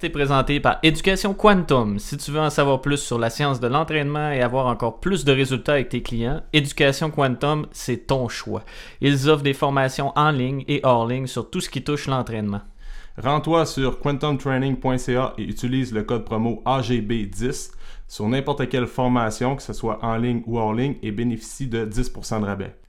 podcast est présenté par Éducation Quantum. Si tu veux en savoir plus sur la science de l'entraînement et avoir encore plus de résultats avec tes clients, Éducation Quantum, c'est ton choix. Ils offrent des formations en ligne et hors ligne sur tout ce qui touche l'entraînement. Rends-toi sur quantumtraining.ca et utilise le code promo AGB10 sur n'importe quelle formation, que ce soit en ligne ou hors ligne, et bénéficie de 10% de rabais.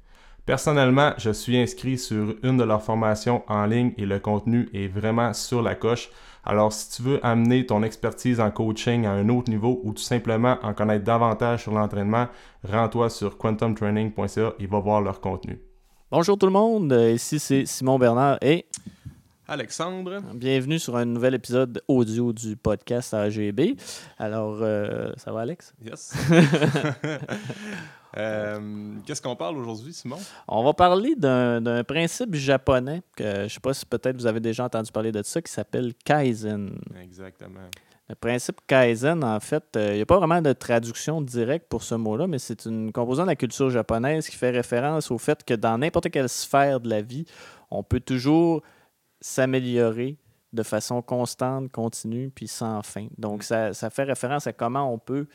Personnellement, je suis inscrit sur une de leurs formations en ligne et le contenu est vraiment sur la coche. Alors, si tu veux amener ton expertise en coaching à un autre niveau ou tout simplement en connaître davantage sur l'entraînement, rends-toi sur quantumtraining.ca et va voir leur contenu. Bonjour tout le monde, ici c'est Simon Bernard et Alexandre. Bienvenue sur un nouvel épisode audio du podcast AGB. Alors, euh, ça va Alex? Yes. Euh, qu'est-ce qu'on parle aujourd'hui, Simon? On va parler d'un principe japonais que je ne sais pas si peut-être vous avez déjà entendu parler de ça, qui s'appelle Kaizen. Exactement. Le principe Kaizen, en fait, euh, il n'y a pas vraiment de traduction directe pour ce mot-là, mais c'est une composante de la culture japonaise qui fait référence au fait que dans n'importe quelle sphère de la vie, on peut toujours s'améliorer de façon constante, continue, puis sans fin. Donc, mm. ça, ça fait référence à comment on peut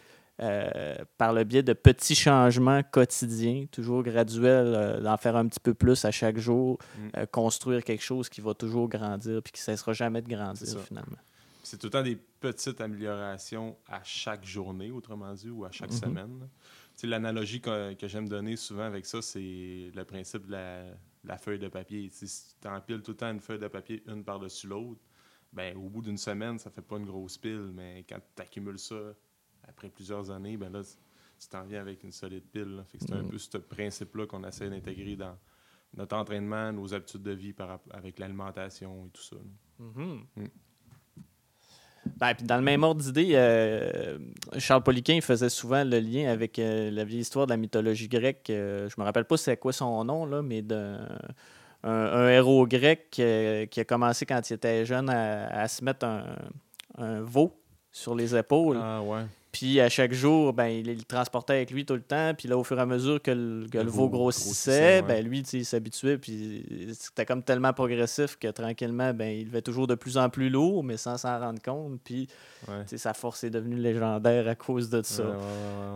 euh, par le biais de petits changements quotidiens, toujours graduels, euh, d'en faire un petit peu plus à chaque jour, mm. euh, construire quelque chose qui va toujours grandir puis qui ne cessera jamais de grandir finalement. C'est tout le temps des petites améliorations à chaque journée, autrement dit, ou à chaque mm-hmm. semaine. L'analogie que, que j'aime donner souvent avec ça, c'est le principe de la, feuille de papier. si tu empiles tout le temps une feuille de papier une par-dessus l'autre, ben, au bout d'une semaine, ça fait pas une grosse pile, mais quand tu accumules ça après plusieurs années, ben là, tu t'en viens avec une solide pile. c'est un mm. peu ce principe-là qu'on essaie d'intégrer dans notre entraînement, nos habitudes de vie par, avec l'alimentation et tout ça. Mm-hmm. Mm. Ben, puis dans le même ordre d'idée, euh, Charles Poliquin faisait souvent le lien avec euh, la vieille histoire de la mythologie grecque. Euh, je me rappelle pas c'est quoi son nom, là, mais d'un un, héros grec qui, a commencé quand il était jeune à, se mettre un, un veau sur les épaules. Ah ouais. Puis à chaque jour, ben, il, le transportait avec lui tout le temps. Puis là, au fur et à mesure que le, veau grossissait, ben, lui, il s'habituait. Puis c'était comme tellement progressif que tranquillement, ben, il devait toujours de plus en plus lourd, mais sans s'en rendre compte. Puis sa force est devenue légendaire à cause de ça.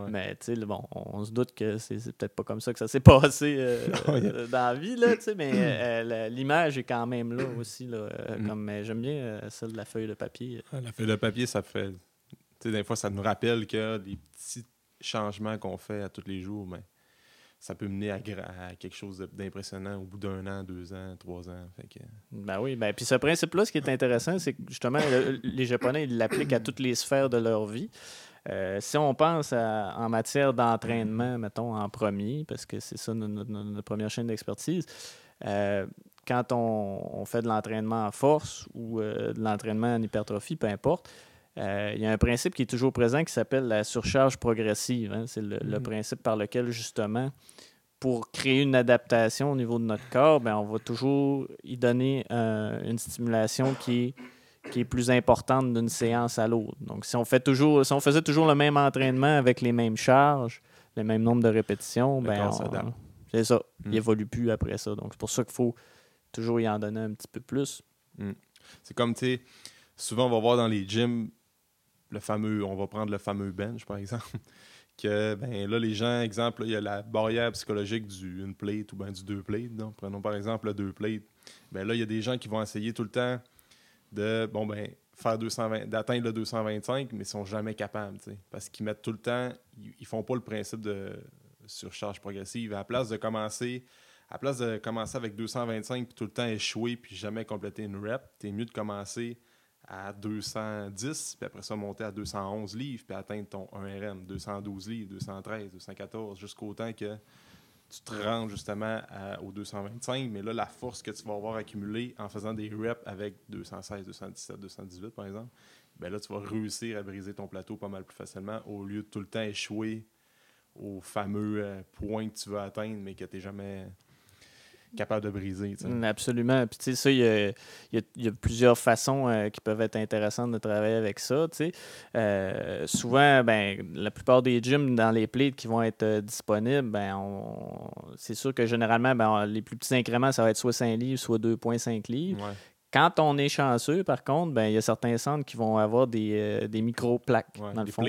mais bon, on, se doute que c'est peut-être pas comme ça que ça s'est passé euh, dans la vie. Là, mais euh, l'image est quand même là aussi. Là, euh, mm. comme J'aime bien celle de la feuille de papier. la feuille de papier, ça fait des fois, ça nous rappelle que des petits changements qu'on fait à tous les jours, mais ça peut mener à, quelque chose d'impressionnant au bout d'un an, deux ans, trois ans. Ben oui, ben, puis ce principe-là, ce qui est intéressant, c'est que justement, les Japonais, ils l'appliquent à toutes les sphères de leur vie. Euh, si on pense en matière d'entraînement, mettons, en premier, parce que c'est ça notre, première chaîne d'expertise, euh, quand on, fait de l'entraînement en force ou euh, de l'entraînement en hypertrophie, peu importe, euh, il y a un principe qui est toujours présent qui s'appelle la surcharge progressive. Hein. C'est le, mm. principe par lequel, justement, pour créer une adaptation au niveau de notre corps, ben, on va toujours y donner euh, une stimulation qui est, qui est plus importante d'une séance à l'autre. Donc, si on, fait toujours, si on faisait toujours le même entraînement avec les mêmes charges, le même nombre de répétitions, ben, c'est ça. Il n'évolue mm. plus après ça. Donc, c'est pour ça qu'il faut toujours y en donner un petit peu plus. Mm. C'est comme, tu sais, souvent on va voir dans les gyms on va prendre le fameux bench, par exemple, que ben là, les gens, exemple, il y a la barrière psychologique du une plate ou ben du deux plates. Donc, prenons par exemple le deux plates. Ben là, il y a des gens qui vont essayer tout le temps de bon ben faire 220, d'atteindre le 225, mais ils sont jamais capables, parce qu'ils mettent tout le temps, ils, font pas le principe de surcharge progressive. À la place de commencer, à place de commencer avec 225 puis tout le temps échouer puis jamais compléter une rep, es mieux de commencer à 210, puis après ça, monter à 211 livres, puis atteindre ton 1RM, 212 livres, 213, 214, jusqu'au temps que tu te rends justement au 225. Mais là, la force que tu vas avoir accumulée en faisant des reps avec 216, 217, 218, par exemple, ben là, tu vas réussir à briser ton plateau pas mal plus facilement au lieu de tout le temps échouer au fameux euh, point que tu veux atteindre, mais que tu n'es jamais capable de briser. Mm, absolument. Puis, tu sais, ça, il y a, plusieurs façons euh, qui peuvent être intéressantes de travailler avec ça. Euh, souvent, ben, la plupart des gyms dans les plates qui vont être euh, disponibles, ben, c'est sûr que généralement, ben, les plus petits incréments, ça va être soit 5 livres, soit 2,5 livres. Quand on est chanceux, par contre, ben, il y a certains centres qui vont avoir des, des micro-plaques. Ouais, dans le fond.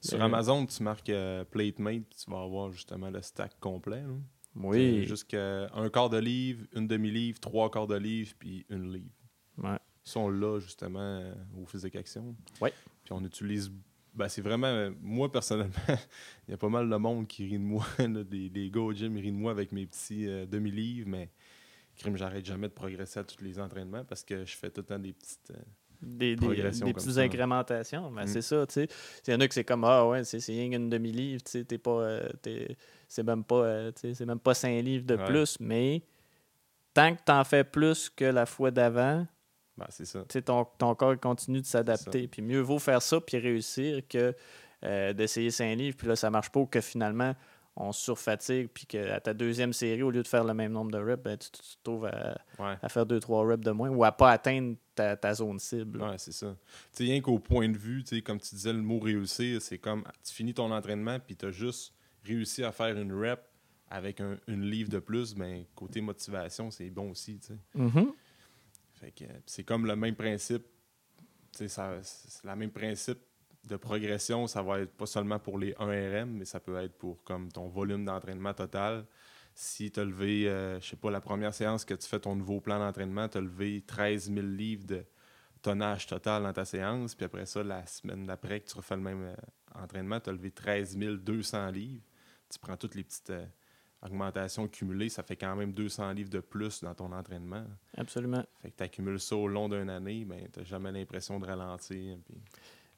Sur Amazon, tu marques PlateMate, tu vas avoir justement le stack complet. Oui. Jusqu'à un quart de livre, une demi-livre, trois quarts de livre, puis une livre. Ouais. Ça, on l'a justement euh, au Physique Action. Ouais. Puis on utilise. Ben, c'est vraiment. euh, Moi, personnellement, il y a pas mal de monde qui rit de moi. là, des, des gars au gym, rient de moi avec mes petits euh, demi-livres, mais crime, j'arrête jamais de progresser à tous les entraînements parce que je fais tout le temps des petites. euh, des, des, des comme petites ça. incrémentations. Ben, Mm. C'est ça, tu sais. Il y en a que c'est comme, ah ouais, c'est rien qu'une demi-livre, tu sais, t'es pas, euh, c'est même pas, euh, tu c'est même pas cinq livres de Ouais. plus, mais tant que t'en fais plus que la fois d'avant, Ben, c'est ça. tu sais, ton, ton corps continue de s'adapter. Puis mieux vaut faire ça puis réussir que euh, d'essayer cinq livres, puis là, ça marche pas, ou que finalement, on surfatigue, puis qu'à ta deuxième série, au lieu de faire le même nombre de reps, ben, tu, tu te trouves à, Ouais. à faire deux, trois reps de moins, ou à pas atteindre ta, ta zone cible. Ouais, c'est ça. Tu sais, rien qu'au point de vue, tu sais, comme tu disais, le mot réussir, c'est comme tu finis ton entraînement puis tu as juste réussi à faire une rep avec un- une livre de plus, ben côté motivation, c'est bon aussi. Mhm. Fait que euh, c'est comme le même principe. C'est le même principe de progression. Ça va être pas seulement pour les 1RM, mais ça peut être pour comme ton volume d'entraînement total. Si tu as levé, euh, je sais pas, la première séance que tu fais ton nouveau plan d'entraînement, tu as levé 13 000 livres de tonnage total dans ta séance. Puis après ça, la semaine d'après que tu refais le même euh, entraînement, tu as levé 13 200 livres. Tu prends toutes les petites euh, augmentations cumulées, ça fait quand même 200 livres de plus dans ton entraînement. Absolument. Fait que tu accumules ça au long d'une année, ben, tu jamais l'impression de ralentir. puis-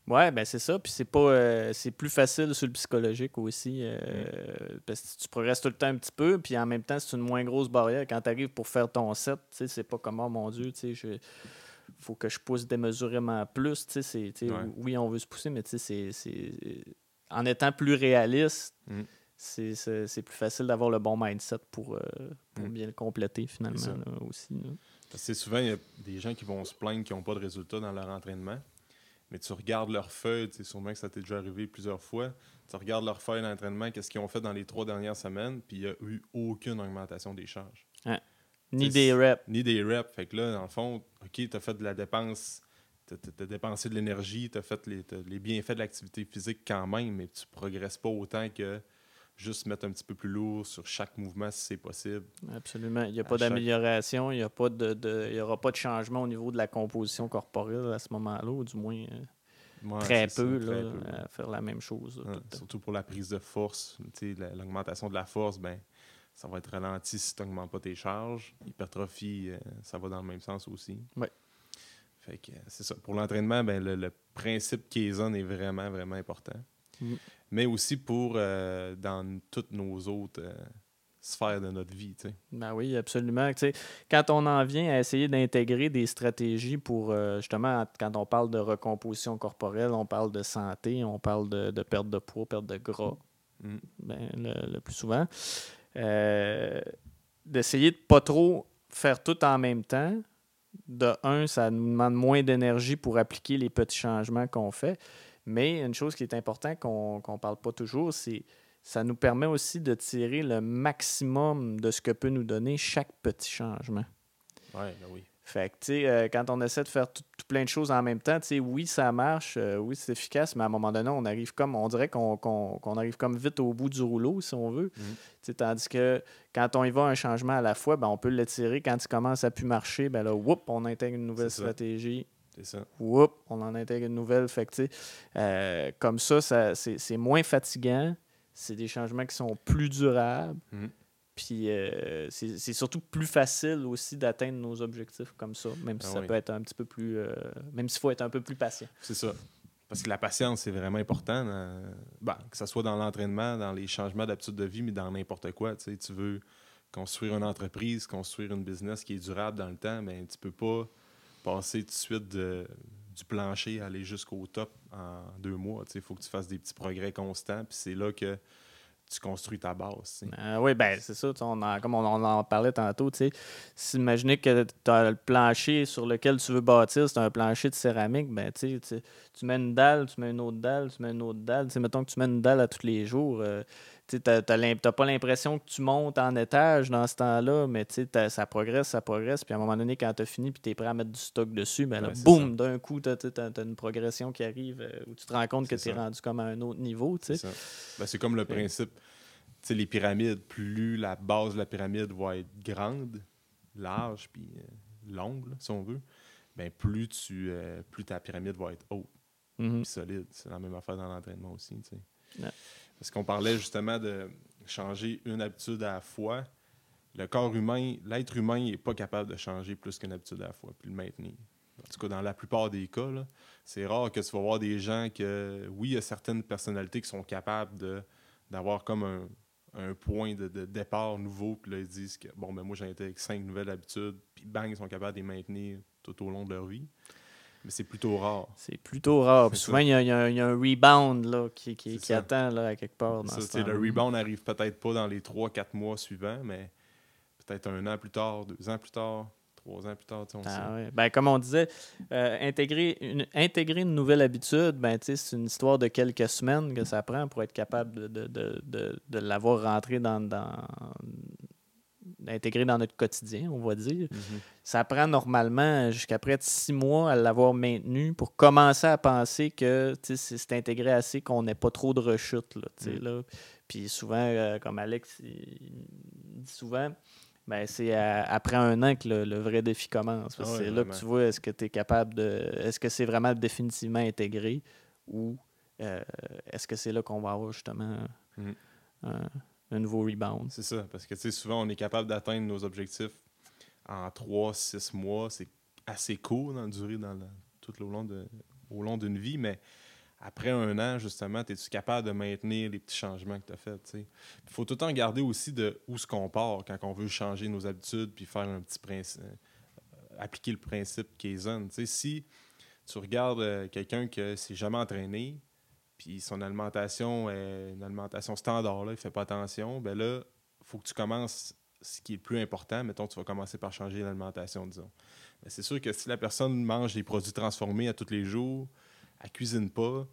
Ouais, ben c'est ça. Puis c'est pas euh, c'est plus facile sur le psychologique aussi. euh, Parce que tu progresses tout le temps un petit peu, puis en même temps, c'est une moins grosse barrière. Quand tu arrives pour faire ton set, c'est pas comme oh mon Dieu, tu sais, je- faut que je pousse démesurément plus. c'est- Ouais. Oui, on veut se pousser, mais c'est- c'est. En étant plus réaliste, Mm. C'est- c'est c'est plus facile d'avoir le bon mindset pour, euh, pour Mm. bien le compléter finalement là, aussi. là. Parce que souvent, il y a des gens qui vont se plaindre qu'ils n'ont pas de résultats dans leur entraînement. Mais tu regardes leur feuille, tu sais, sûrement que ça t'est déjà arrivé plusieurs fois. Tu regardes leur feuille d'entraînement, qu'est-ce qu'ils ont fait dans les trois dernières semaines, puis il n'y a eu aucune augmentation des charges. Ni C'est- des reps. Ni des reps. Fait que là, dans le fond, OK, tu as fait de la dépense, tu as, dépensé de l'énergie, tu as fait les, les bienfaits de l'activité physique quand même, mais tu progresses pas autant que juste mettre un petit peu plus lourd sur chaque mouvement si c'est possible. Absolument. Il n'y a pas d'amélioration, il n'y aura pas de changement au niveau de la composition corporelle à ce moment-là, ou du moins euh, Ouais, très ça, peu, très là, à faire la même chose. là, Ouais, surtout pour la prise de force. L'augmentation de la force, ben, ça va être ralenti si tu n'augmentes pas tes charges. Hypertrophie, euh, ça va dans le même sens aussi. Ouais. Fait que euh, c'est ça. Pour l'entraînement, ben, le, le principe Kaizen est vraiment, vraiment important. Mm. Mais aussi pour euh, dans toutes nos autres euh, sphères de notre vie. Ben oui, absolument. Quand on en vient à essayer d'intégrer des stratégies pour, euh, justement, quand on parle de recomposition corporelle, on parle de santé, on parle de, de perte de poids, perte de gras, Mm. ben, le, le plus souvent, d'essayer de pas trop faire tout en même temps. De un, ça nous demande moins d'énergie pour appliquer les petits changements qu'on fait. Mais une chose qui est importante qu'on ne parle pas toujours, c'est ça nous permet aussi de tirer le maximum de ce que peut nous donner chaque petit changement. Ouais, ben oui. Fait que, tu sais, euh, quand on essaie de faire tout, tout plein de choses en même temps, tu sais, oui, ça marche, euh, oui, c'est efficace, mais à un moment donné, on arrive comme, on dirait qu'on arrive comme vite au bout du rouleau, si on veut. Mhm. Sais, Tandis que quand on y va un changement à la fois, ben, on peut l'étirer. Quand il commence à plus marcher, ben là, whoop, on intègre une nouvelle stratégie. C'est ça. On en intègre une nouvelle. Fait que, euh, comme ça, ça c'est c'est moins fatigant. C'est des changements qui sont plus durables. Mhm. Puis euh, c'est c'est surtout plus facile aussi d'atteindre nos objectifs comme ça, même si Ah ça oui. peut être un petit peu plus. euh, même s'il faut être un peu plus patient. C'est ça. Parce que la patience, c'est vraiment important. dans- ben, que ce soit dans l'entraînement, dans les changements d'habitude de vie, mais dans n'importe quoi. Tu veux construire une entreprise, construire une business qui est durable dans le temps, mais tu peux pas passer tout de suite du plancher à aller jusqu'au top en deux mois. Il faut que tu fasses des petits progrès constants. Puis c'est là que tu construis ta base. Euh, oui, ben c'est ça. On comme on, en parlait tantôt, imaginez que tu as le plancher sur lequel tu veux bâtir, c'est un plancher de céramique, ben tu mets une dalle, tu mets une autre dalle, tu mets une autre dalle. Tu sais, mettons que tu mets une dalle à tous les jours, euh, tu n'as pas l'impression que tu montes en étage dans ce temps-là, mais ça progresse, ça progresse. Puis à un moment donné, quand tu as fini puis tu es prêt à mettre du stock dessus, ben là, boum, d'un coup, tu as, une progression qui arrive euh, où tu te rends compte que tu es rendu comme à un autre niveau. C'est ben, comme le principe. Les pyramides, plus la base de la pyramide va être grande, large, puis euh, longue, si on veut, ben plus, tu, euh, plus ta pyramide va être haute, mm-hmm. solide. C'est la même affaire dans l'entraînement aussi. Parce qu'on parlait justement de changer une habitude à la fois. Le corps humain, l'être humain n'est pas capable de changer plus qu'une habitude à la fois, puis le maintenir. En tout cas, dans la plupart des cas, c'est rare que tu vas voir des gens que, oui, il y a certaines personnalités qui sont capables d'avoir comme un, point de, départ nouveau, puis là, ils disent que, bon, ben moi, j'ai été avec cinq nouvelles habitudes, puis bang, ils sont capables de les maintenir tout au long de leur vie. Mais c'est plutôt rare. C'est plutôt rare. souvent, il y, a, un rebound là, qui, qui, attend là, à quelque part. Dans ça, le rebound n'arrive peut-être pas dans les 3-4 mois suivants, mais peut-être un an plus tard, deux ans plus tard, trois ans plus tard. On ah, ben, comme on disait, euh, intégrer, une, intégrer une nouvelle habitude, ben, c'est une histoire de quelques semaines que ça prend pour être capable de, de, de, de l'avoir rentré dans, dans, intégrer dans notre quotidien, on va dire. Mhm. Ça prend normalement jusqu'à près de six mois à l'avoir maintenu pour commencer à penser que c'est intégré assez qu'on n'ait pas trop de rechutes. Là, mhm. là. Puis souvent, euh, comme Alex dit souvent, ben, c'est après un an que le, vrai défi commence. Ah c'est là que tu vois est-ce que tu es capable de. Est-ce que c'est vraiment définitivement intégré ou euh, est-ce que c'est là qu'on va avoir justement mhm un nouveau rebound. C'est ça, parce que souvent, on est capable d'atteindre nos objectifs en 3-6 mois. C'est assez court dans la durée, dans tout au long, de, au long d'une vie, mais après un an, justement, es-tu capable de maintenir les petits changements que tu as faits? Il faut tout le temps regarder aussi de où ce qu'on part quand on veut changer nos habitudes puis faire un petit principe, euh, appliquer le principe Kaizen. si tu regardes euh, quelqu'un qui s'est jamais entraîné, puis son alimentation est une alimentation standard, là, il fait pas attention, ben là, il faut que tu commences ce qui est le plus important. Mettons, tu vas commencer par changer l'alimentation, disons. Mais c'est sûr que si la personne mange des produits transformés à tous les jours, elle cuisine pas,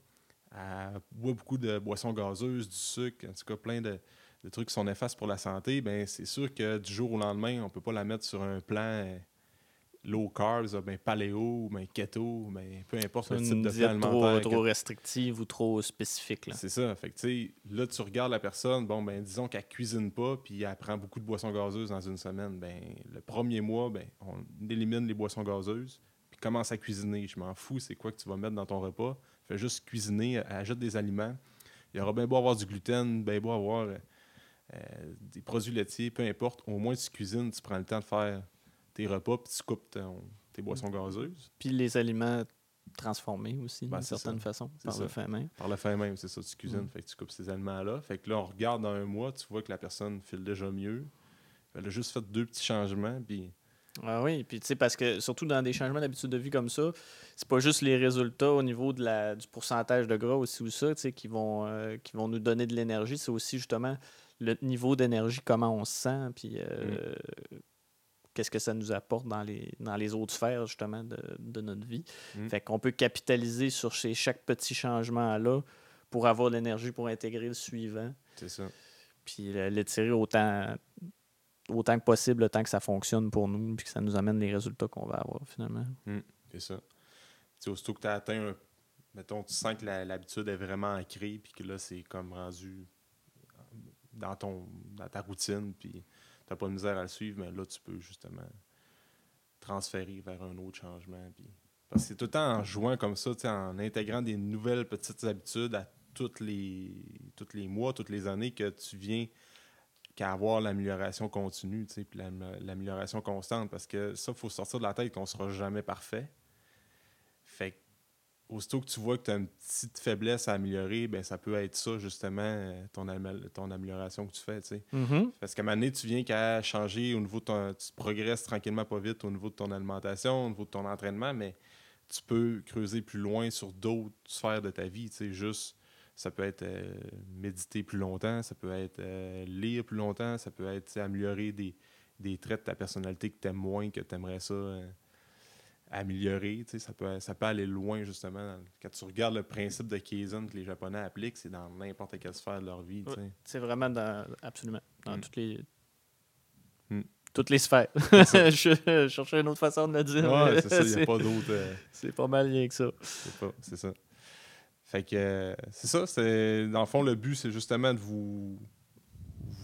elle boit beaucoup de boissons gazeuses, du sucre, en tout cas plein de, trucs qui sont néfastes pour la santé, ben c'est sûr que du jour au lendemain, on peut pas la mettre sur un plan low carbs, ben paléo, ben keto, ben peu importe le type de plan alimentaire. Trop, trop restrictive ou trop spécifique. C'est ça. Fait que, là, tu regardes la personne, bon, ben disons qu'elle cuisine pas, puis elle prend beaucoup de boissons gazeuses dans une semaine. Ben, le premier mois, ben, on élimine les boissons gazeuses, puis commence à cuisiner. Je m'en fous, c'est quoi que tu vas mettre dans ton repas. Fais juste cuisiner, ajoute des aliments. Il y aura bien beau avoir du gluten, bien beau avoir euh, des produits laitiers, peu importe. Au moins, tu cuisines, tu prends le temps de faire tes repas, puis tu coupes tes boissons gazeuses. Puis les aliments transformés aussi, ben, d'une certaine façon, par le fait même. Par le fait même, c'est ça, tu cuisines, mm. fait que tu coupes ces aliments-là. Fait que là, on regarde dans un mois, tu vois que la personne file déjà mieux. Elle a juste fait deux petits changements, puis... Ah oui, puis tu sais, parce que surtout dans des changements d'habitude de vie comme ça, c'est pas juste les résultats au niveau de la, du pourcentage de gras aussi ou ça, tu sais, qui vont, euh, qui vont nous donner de l'énergie, c'est aussi justement le niveau d'énergie, comment on se sent, puis euh, mm qu'est-ce que ça nous apporte dans les, dans les autres sphères, justement, de, notre vie. Mm. Fait qu'on peut capitaliser sur ces, chaque petit changement-là pour avoir l'énergie pour intégrer le suivant. C'est ça. Puis l'étirer autant, autant que possible, le temps que ça fonctionne pour nous, puis que ça nous amène les résultats qu'on va avoir, finalement. Mm. C'est ça. T'sais, aussitôt que tu as atteint un... Mettons, tu sens que l'habitude est vraiment ancrée, puis que là, c'est comme rendu dans, ton, dans ta routine, puis n'as pas de misère à le suivre, mais là, tu peux justement transférer vers un autre changement. Puis... Parce que c'est tout le temps en jouant comme ça, en intégrant des nouvelles petites habitudes à tous les, les mois, toutes les années que tu viens qu'à avoir l'amélioration continue, puis l'amélioration constante. Parce que ça, il faut sortir de la tête qu'on ne sera jamais parfait. Aussitôt que tu vois que tu as une petite faiblesse à améliorer, ben ça peut être ça, justement, euh, ton, ton amélioration que tu fais. Mm-hmm. Parce qu'à un moment donné, tu viens qu'à changer au niveau de ton. Tu progresses tranquillement pas vite au niveau de ton alimentation, au niveau de ton entraînement, mais tu peux creuser plus loin sur d'autres sphères de ta vie. Juste, ça peut être euh, méditer plus longtemps, ça peut être euh, lire plus longtemps, ça peut être améliorer des, des, traits de ta personnalité que tu aimes moins, que tu aimerais ça améliorer. Ça peut, ça peut aller loin, justement. Quand tu regardes le principe de Kaizen que les Japonais appliquent, c'est dans n'importe quelle sphère de leur vie. C'est vraiment dans, absolument dans Mm. toutes les Mm. toutes les sphères. je, cherchais une autre façon de le dire. Ouais, c'est ça, il n'y a pas d'autre. euh, C'est pas mal rien que ça. c'est pas- c'est ça. Fait que euh, c'est ça. C'est, dans le fond, le but, c'est justement de vous,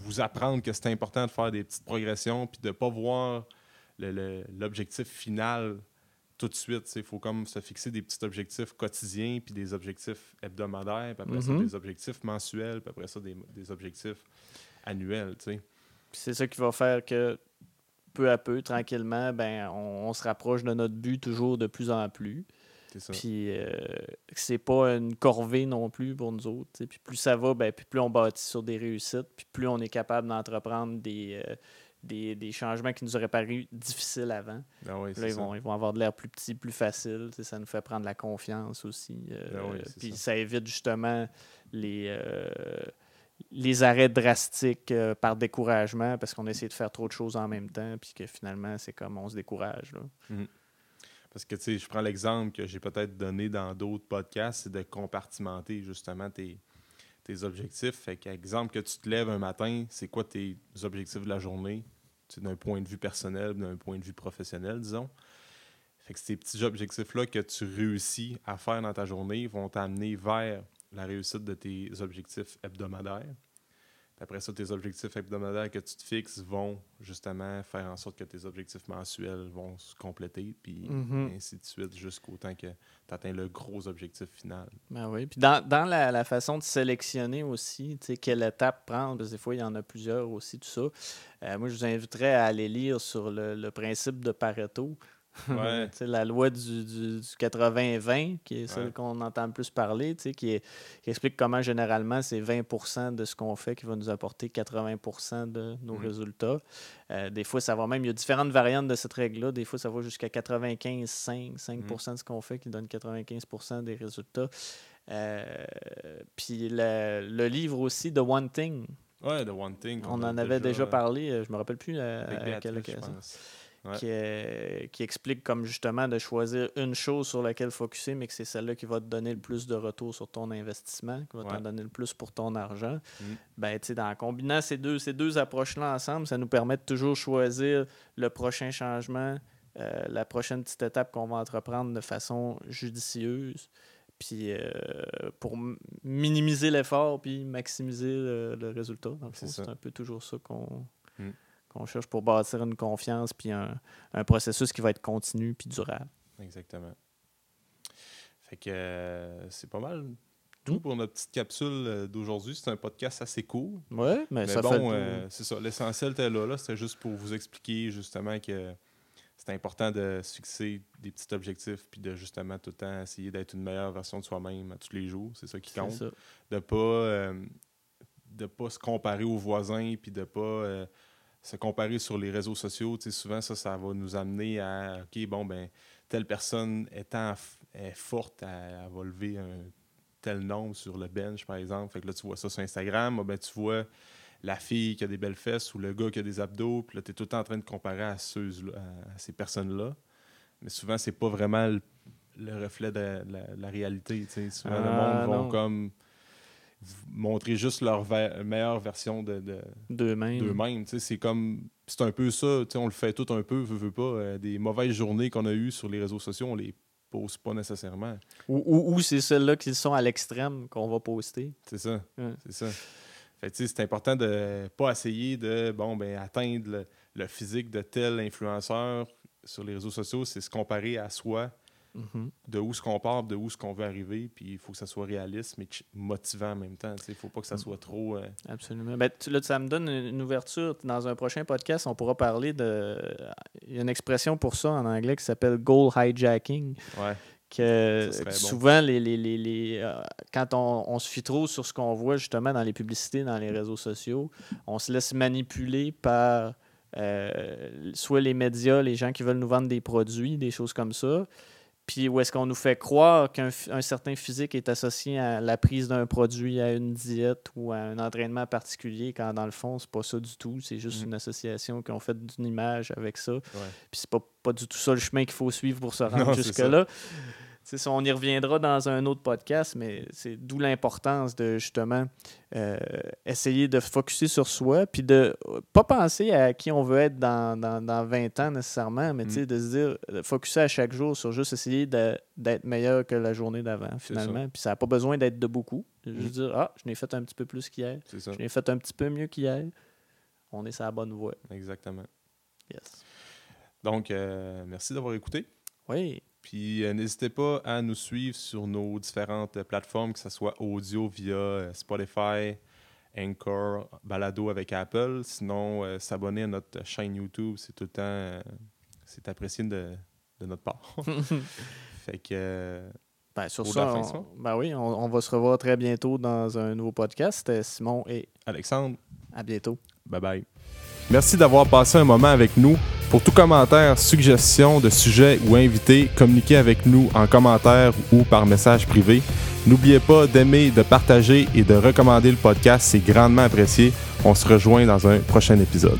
vous apprendre que c'est important de faire des petites progressions puis de ne pas voir le- le- l'objectif final tout de suite. Il faut comme se fixer des petits objectifs quotidiens puis des objectifs hebdomadaires, puis après ça, Mhm. des objectifs mensuels, puis après ça, des, des objectifs annuels. tu sais. Puis c'est ça qui va faire que peu à peu, tranquillement, ben on, on se rapproche de notre but toujours de plus en plus. C'est ça. Puis euh, c'est pas une corvée non plus pour nous autres. Puis plus ça va, ben, puis plus on bâtit sur des réussites, puis plus on est capable d'entreprendre des, euh, des, des changements qui nous auraient paru difficiles avant. Ah Puis là, ils vont, ils vont avoir de l'air plus petit, plus facile. Ça nous fait prendre la confiance aussi. euh, Ben oui, c'est puis ça. ça. évite justement les, euh, les arrêts drastiques euh, par découragement parce qu'on essaie de faire trop de choses en même temps. Puis que finalement, c'est comme on se décourage. là. Parce que, tu sais, je prends l'exemple que j'ai peut-être donné dans d'autres podcasts, c'est de compartimenter justement tes, tes objectifs. Fait qu'exemple, que tu te lèves un matin, c'est quoi tes objectifs de la journée, d'un point de vue personnel, d'un point de vue professionnel, disons. Fait que ces petits objectifs-là que tu réussis à faire dans ta journée vont t'amener vers la réussite de tes objectifs hebdomadaires. Après ça, tes objectifs hebdomadaires que tu te fixes vont justement faire en sorte que tes objectifs mensuels vont se compléter, puis Mhm. ainsi de suite, jusqu'au temps que tu atteins le gros objectif final. Ben oui. Puis dans, dans la, la façon de sélectionner aussi, tu sais, quelle étape prendre, parce que des fois, il y en a plusieurs aussi, tout ça. Euh, moi, je vous inviterais à aller lire sur le, le principe de Pareto. Ouais. La loi du, du- du 80-20, qui est celle Ouais. qu'on entend le plus parler, qui, est- qui explique comment généralement c'est 20% de ce qu'on fait qui va nous apporter 80% de nos Mhm. résultats. Euh, des fois, ça va même, il y a différentes variantes de cette règle-là. Des fois, ça va jusqu'à 95-5, 5 Mhm. de ce qu'on fait qui donne 95% des résultats. Euh, puis le, le livre aussi, The One Thing, Ouais, The One Thing. on en avait déjà parlé, euh, je me rappelle plus Avec à quelle je occasion pense. Ouais. qui, euh, qui explique comme justement de choisir une chose sur laquelle focuser, mais que c'est celle-là qui va te donner le plus de retour sur ton investissement, qui va Ouais. t'en donner le plus pour ton argent. Mm. Ben, tu sais, en combinant ces deux, ces deux approches-là ensemble, ça nous permet de toujours choisir le prochain changement, euh, la prochaine petite étape qu'on va entreprendre de façon judicieuse. Puis euh, pour minimiser l'effort puis maximiser le, le résultat. C'est un peu toujours ça qu'on. Qu'on cherche pour bâtir une confiance puis un, un processus qui va être continu puis durable. Exactement. Fait que euh, c'est pas mal tout Mm. pour notre petite capsule euh, d'aujourd'hui. C'est un podcast assez court. Ouais, mais, Mais ça bon, fait euh, c'est ça. L'essentiel était là. là. C'était juste pour vous expliquer justement que c'est important de se fixer des petits objectifs puis de justement tout le temps essayer d'être une meilleure version de soi-même à tous les jours. C'est ça qui compte. ça. de pas euh, de pas se comparer aux voisins puis de pas euh, se comparer sur les réseaux sociaux souvent ça ça va nous amener à ok bon ben telle personne étant est forte elle, elle va lever un tel nombre sur le bench par exemple. Fait que là tu vois ça sur Instagram. Ah, ben tu vois la fille qui a des belles fesses ou le gars qui a des abdos. Puis là tu es tout le temps en train de comparer à ceux à ces personnes là mais souvent c'est pas vraiment le, le reflet de la, la réalité souvent le Ah, monde vont comme montrer juste leur ver- meilleure version de, de- D'eux-mêmes. C'est comme. C'est un peu ça. On le fait tout un peu, veut, veut pas. Euh, des mauvaises journées qu'on a eues sur les réseaux sociaux, on les pose pas nécessairement. Ou, ou- ou c'est celles-là qui sont à l'extrême qu'on va poster. C'est ça. Ouais. C'est ça. Fait c'est important de pas essayer de bon ben atteindre le, le physique de tel influenceur sur les réseaux sociaux, c'est se comparer à soi, Mhm. de où ce qu'on part, de où ce qu'on veut arriver, puis il faut que ça soit réaliste mais motivant en même temps. Il faut pas que ça soit trop. euh, Absolument. Ben, tu- là, ça me donne une ouverture. Dans un prochain podcast, on pourra parler de. Il y a une expression pour ça en anglais qui s'appelle goal hijacking. ouais. Que bon. souvent, les, les, les, les, euh, quand on, on se fie trop sur ce qu'on voit justement dans les publicités, dans les réseaux sociaux, on se laisse manipuler par euh, soit les médias, les gens qui veulent nous vendre des produits, des choses comme ça. Puis où est-ce qu'on nous fait croire qu'un un certain physique est associé à la prise d'un produit, à une diète ou à un entraînement particulier, quand dans le fond, c'est pas ça du tout. C'est juste Mhm. une association qu'on fait d'une image avec ça. Ouais. Puis c'est pas, pas du tout ça le chemin qu'il faut suivre pour se rendre jusque-là. Tu sais, ça, on y reviendra dans un autre podcast, mais c'est d'où l'importance de justement euh, essayer de focuser sur soi, puis de euh, pas penser à qui on veut être dans, dans, dans 20 ans nécessairement, mais Mm. de se dire, de focuser à chaque jour sur juste essayer d'être meilleur que la journée d'avant, finalement. Puis ça n'a pas besoin d'être de beaucoup. Juste Mm. dire, ah, je n'ai fait un petit peu plus qu'hier, je l'ai fait un petit peu mieux qu'hier. On est sur la bonne voie. Exactement. Yes. Donc, euh, merci d'avoir écouté. Oui. Puis euh, n'hésitez pas à nous suivre sur nos différentes euh, plateformes, que ce soit audio via euh, Spotify, Anchor, Balado avec Apple. Sinon, s'abonner à notre chaîne YouTube, c'est tout le temps c'est apprécié de, de notre part. fait que Ben, sur ça, fin, on- ben oui, on, on va se revoir très bientôt dans un nouveau podcast. Simon et Alexandre, à bientôt. bye bye. Merci d'avoir passé un moment avec nous. Pour tout commentaire, suggestion de sujet ou invité, communiquez avec nous en commentaire ou par message privé. N'oubliez pas d'aimer, de partager et de recommander le podcast, c'est grandement apprécié. On se rejoint dans un prochain épisode.